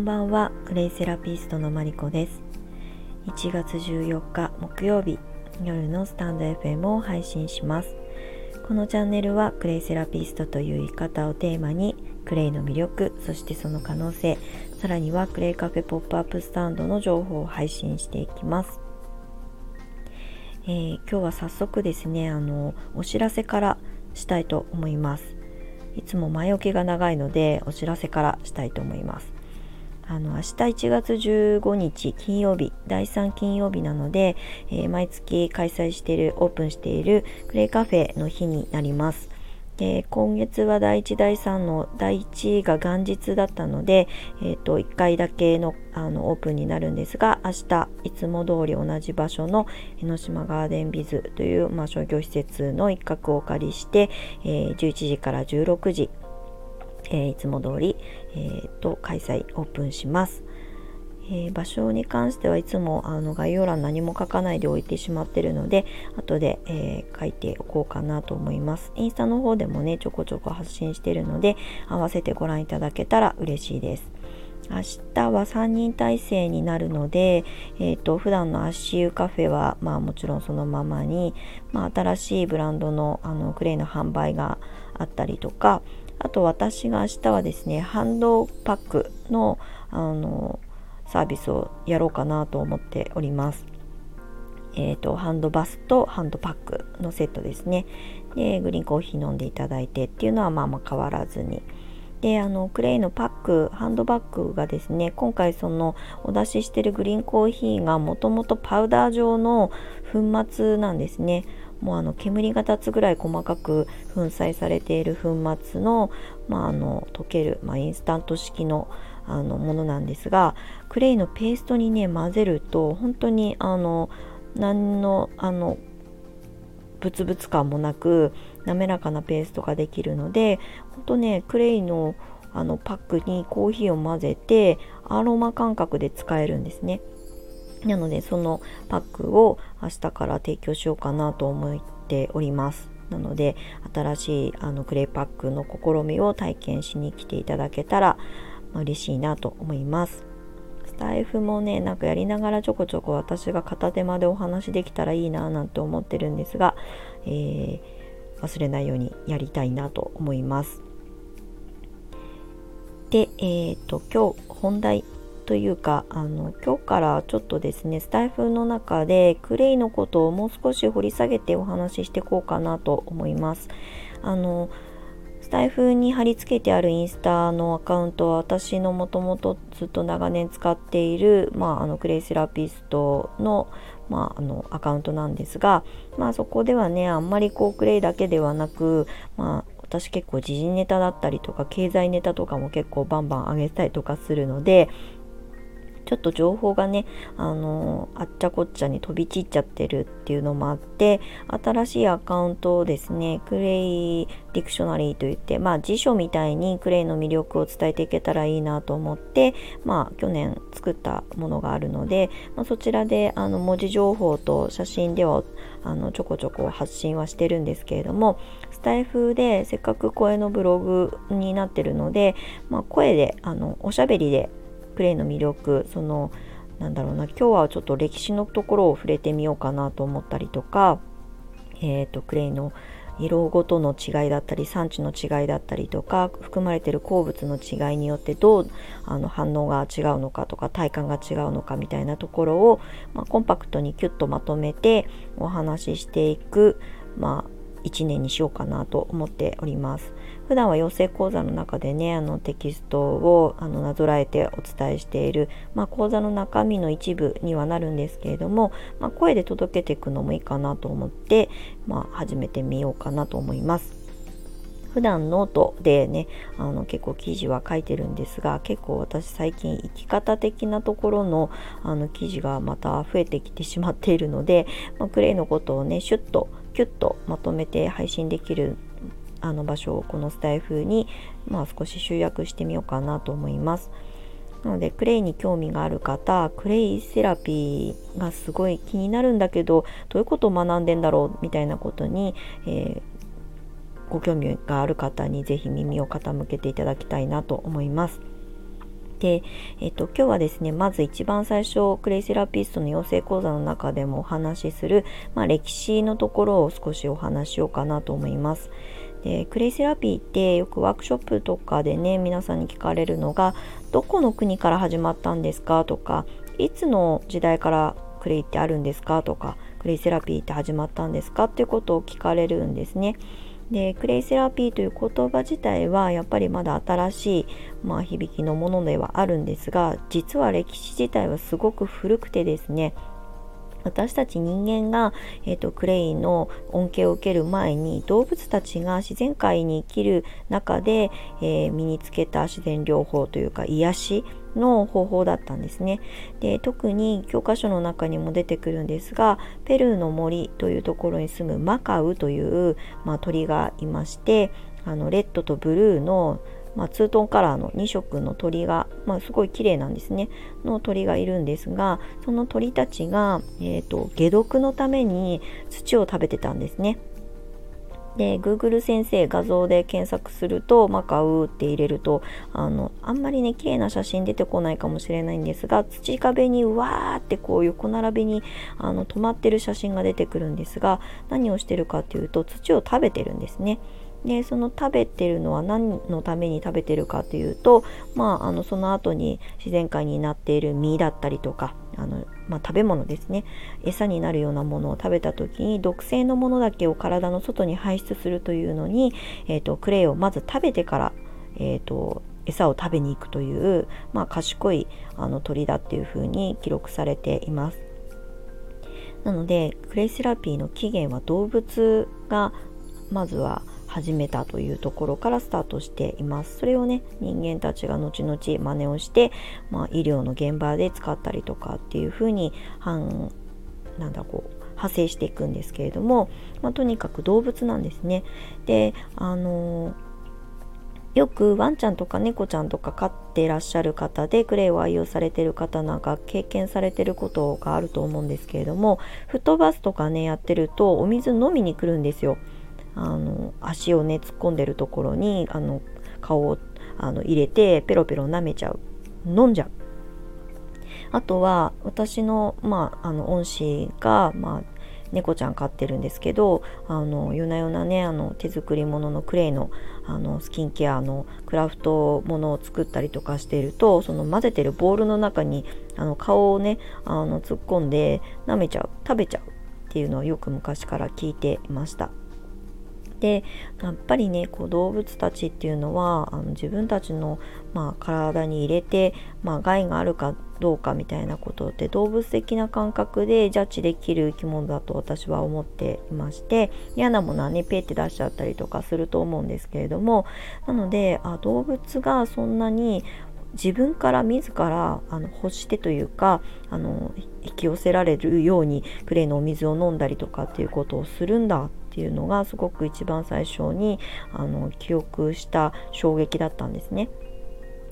んばんは。クレイセラピストのマリコです。1月14日木曜日夜のスタンド FM を配信します。このチャンネルはクレイセラピストという言い方をテーマにクレイの魅力そしてその可能性さらにはクレイカフェポップアップスタンドの情報を配信していきます、えー、今日は早速ですねあのお知らせからしたいと思います。いつも前置きが長いのでお知らせからしたいと思います。あの明日1月15日金曜日第3金曜日なので、えー、毎月開催しているオープンしているクレイカフェの日になります。で今月は第1第3の第1が元日だったので、えーと、1回だけのあのオープンになるんですが明日いつも通り同じ場所の江ノ島ガーデンビズという、まあ、商業施設の一角をお借りして、えー、11時から16時、え、いつも通り、えーと開催オープンします。えー、場所に関してはいつもあの概要欄何も書かないでおいてしまってるので後で、えー、書いておこうかなと思いますインスタの方でもねちょこちょこ発信してるので合わせてご覧いただけたら嬉しいです明日は3人体制になるので、えーと、普段の足湯カフェは、まあ、もちろんそのままに、まあ、新しいブランドのあのクレイの販売があったりとかあと私が明日はですねハンドパックのあのサービスをやろうかなと思っております。えーと、ハンドバスとハンドパックのセットですね。でグリーンコーヒー飲んでいただいてっていうのはまあまあ変わらずに。であのクレイのパックハンドバッグがですね今回そのお出ししてるグリーンコーヒーがもともとパウダー状の粉末なんですねもうあの煙が立つぐらい細かく粉砕されている粉末の,、まあ、あの溶ける、まあ、インスタント式のあのものなんですがクレイのペーストにね混ぜると本当にあの何のあのブツブツ感もなく滑らかなペーストができるので本当ねクレイのあのパックにコーヒーを混ぜてアロマ感覚で使えるんですねなのでそのパックを明日から提供しようかなと思っておりますなので新しいあのクレイパックの試みを体験しに来ていただけたら、嬉しいなと思います。スタイフもねなんかやりながらちょこちょこ私が片手間でお話できたらいいななんて思ってるんですが、えー、忘れないようにやりたいなと思います。で、えっ、ー、と今日本題というかあの今日からちょっとですねスタイフの中でクレイのことをもう少し掘り下げてお話ししていこうかなと思います。あのスタイフに貼り付けてあるインスタのアカウントは私のもともとずっと長年使っている、まあ、あのクレイセラピストの,、まあ、あのアカウントなんですが、まあ、そこではねあんまりこうクレイだけではなく、まあ、私結構時事ネタだったりとか経済ネタとかも結構バンバン上げたりとかするのでちょっと情報がね、あのあっちゃこっちゃに飛び散っちゃってるっていうのもあって、新しいアカウントをですね、クレイディクショナリーといって、まあ辞書みたいにクレイの魅力を伝えていけたらいいなと思って、まあ去年作ったものがあるので、まあ、そちらであの文字情報と写真ではあのちょこちょこ発信はしてるんですけれども、スタイフでせっかく声のブログになってるので、まあ、声であのおしゃべりでクレイの魅力そのなんだろうな今日はちょっと歴史のところを触れてみようかなと思ったりとか、えーと、クレイの色ごとの違いだったり産地の違いだったりとか含まれてる鉱物の違いによってどうあの反応が違うのかとか体感が違うのかみたいなところを、まあ、コンパクトにキュッとまとめてお話ししていく、まあ、1年にしようかなと思っております。普段は養成講座の中でねあのテキストをあのなぞらえてお伝えしている、まあ、講座の中身の一部にはなるんですけれども、まあ、声で届けていくのもいいかなと思って、まあ、始めてみようかなと思います。普段ノートでねあの結構記事は書いてるんですが結構私最近生き方的なところのあの記事がまた増えてきてしまっているので、まあ、クレイのことをねシュッとキュッとまとめて配信できるあの場所をこのスタイフに、まあ、少し集約してみようかなと思います。なのでクレイに興味がある方クレイセラピーがすごい気になるんだけどどういうことを学んでんだろうみたいなことに、えー、ご興味がある方に是非耳を傾けていただきたいなと思います。で、えっと、今日はですねまず一番最初クレイセラピストの養成講座の中でもお話しする、まあ、歴史のところを少しお話ししようかなと思います。でクレイセラピーってよくワークショップとかでね皆さんに聞かれるのがどこの国から始まったんですか？とかいつの時代からクレイってあるんですか？とかクレイセラピーって始まったんですか？っていうことを聞かれるんですね。でクレイセラピーという言葉自体はやっぱりまだ新しい、まあ、響きのものではあるんですが実は歴史自体はすごく古くてですね私たち人間が、えーと、クレイの恩恵を受ける前に動物たちが自然界に生きる中で、えー、身につけた自然療法というか癒しの方法だったんですね。で特に教科書の中にも出てくるんですがペルーの森というところに住むマカウという、まあ、鳥がいましてあのレッドとブルーのまあ、ツートンカラーの2色の鳥が、まあ、すごい綺麗なんですねの鳥がいるんですがその鳥たちが、えーと解毒のために土を食べてたんですね。で Google 先生画像で検索するとマカウって入れるとあのあんまりね綺麗な写真出てこないかもしれないんですが土壁にうわーってこう横並びにあの止まってる写真が出てくるんですが何をしてるかっていうと土を食べてるんですね。でその食べてるのは何のために食べてるかというと、まあ、あのその後に自然界になっている実だったりとかあの、まあ、食べ物ですね餌になるようなものを食べた時に毒性のものだけを体の外に排出するというのに、えーと、クレイをまず食べてから、えーと、餌を食べに行くという、まあ、賢いあの鳥だっていうふうに記録されています。なのでクレイセラピーの起源は動物がまずは始めたというところからスタートしています。それをね人間たちが後々真似をして、まあ、医療の現場で使ったりとかっていうふうに反なんだこう派生していくんですけれども、まあ、とにかく動物なんですね。であのよくワンちゃんとか猫ちゃんとか飼ってらっしゃる方でクレイを愛用されてる方なんか経験されてることがあると思うんですけれどもフットバスとかねやってるとお水飲みに来るんですよ。あの足をね突っ込んでるところにあの顔をあの入れてペロペロ舐めちゃう。飲んじゃう。あとは私の,、まあ、あの恩師が、まあ、猫ちゃん飼ってるんですけどあの夜な夜なねあの手作り物のクレイのあのスキンケアのクラフトものを作ったりとかしてるとその混ぜてるボールの中にあの顔をねあの突っ込んで舐めちゃう。食べちゃうっていうのをよく昔から聞いていました。でやっぱりねこう動物たちっていうのはあの自分たちの、まあ、体に入れて、まあ、害があるかどうかみたいなことって動物的な感覚でジャッジできる生き物だと私は思っていまして嫌なものはねペって出しちゃったりとかすると思うんですけれどもなのであ動物がそんなに自分から自らあの欲してというかあの引き寄せられるようにクレイのお水を飲んだりとかっていうことをするんだっていうのがすごく一番最初にあの記憶した衝撃だったんですね。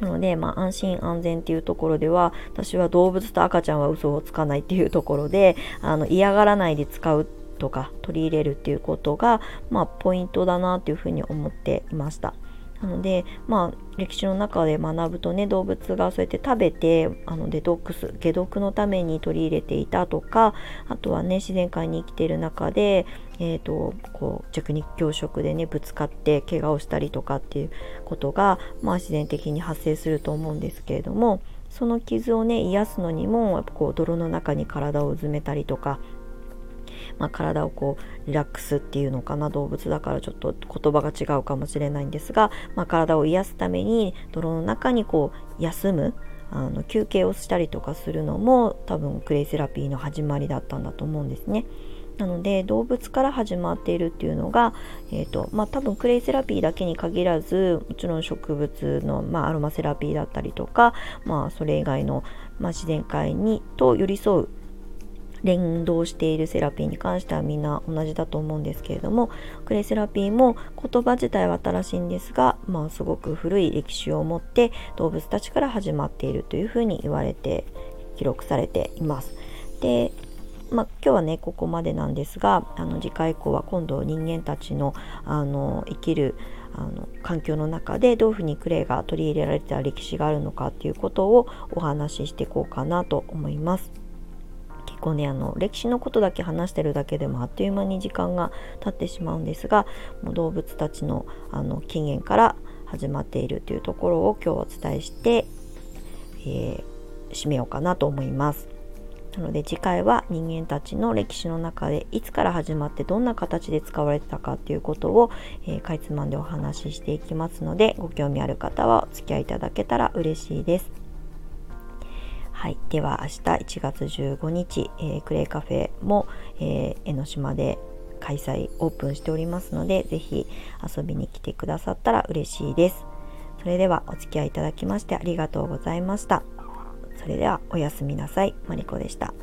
なので、まあ、安心安全っていうところでは私は動物と赤ちゃんは嘘をつかないっていうところであの嫌がらないで使うとか取り入れるっていうことが、まあ、ポイントだなっていうふうに思っていました。なのでまあ歴史の中で学ぶとね動物がそうやって食べてあのデトックス解毒のために取り入れていたとかあとはね自然界に生きてる中で、えーと、こう弱肉強食でねぶつかって怪我をしたりとかっていうことが、まあ、自然的に発生すると思うんですけれどもその傷をね癒すのにもやっぱこう泥の中に体をうずめたりとかまあ、体をこうリラックスっていうのかな動物だからちょっと言葉が違うかもしれないんですが、まあ、体を癒すために泥の中にこう休むあの休憩をしたりとかするのも多分クレイセラピーの始まりだったんだと思うんですね。なので動物から始まっているっていうのが、えーとまあ、多分クレイセラピーだけに限らずもちろん植物の、まあ、アロマセラピーだったりとか、まあ、それ以外の、まあ、自然界にと寄り添う連動しているセラピーに関してはみんな同じだと思うんですけれどもクレイセラピーも言葉自体は新しいんですが、まあ、すごく古い歴史を持って動物たちから始まっているというふうに言われて記録されています。でまあ、今日はねここまでなんですがあの次回以降は今度人間たちのあの生きるあの環境の中でどういうふうにクレイが取り入れられた歴史があるのかっていうことをお話ししていこうかなと思います。結構ねあの歴史のことだけ話してるだけでもあっという間に時間が経ってしまうんですがもう動物たちのあの起源から始まっているというところを今日お伝えして、えー、締めようかなと思います。なので次回は人間たちの歴史の中でいつから始まってどんな形で使われてたかっていうことを、えー、かいつまんでお話ししていきますのでご興味ある方はお付き合いいただけたら嬉しいです。はい、では明日1月15日、えー、クレイカフェも、えー、江ノ島で開催オープンしておりますので是非遊びに来てくださったら嬉しいです。それではお付き合いいただきましてありがとうございました。それではおやすみなさい。マリコでした。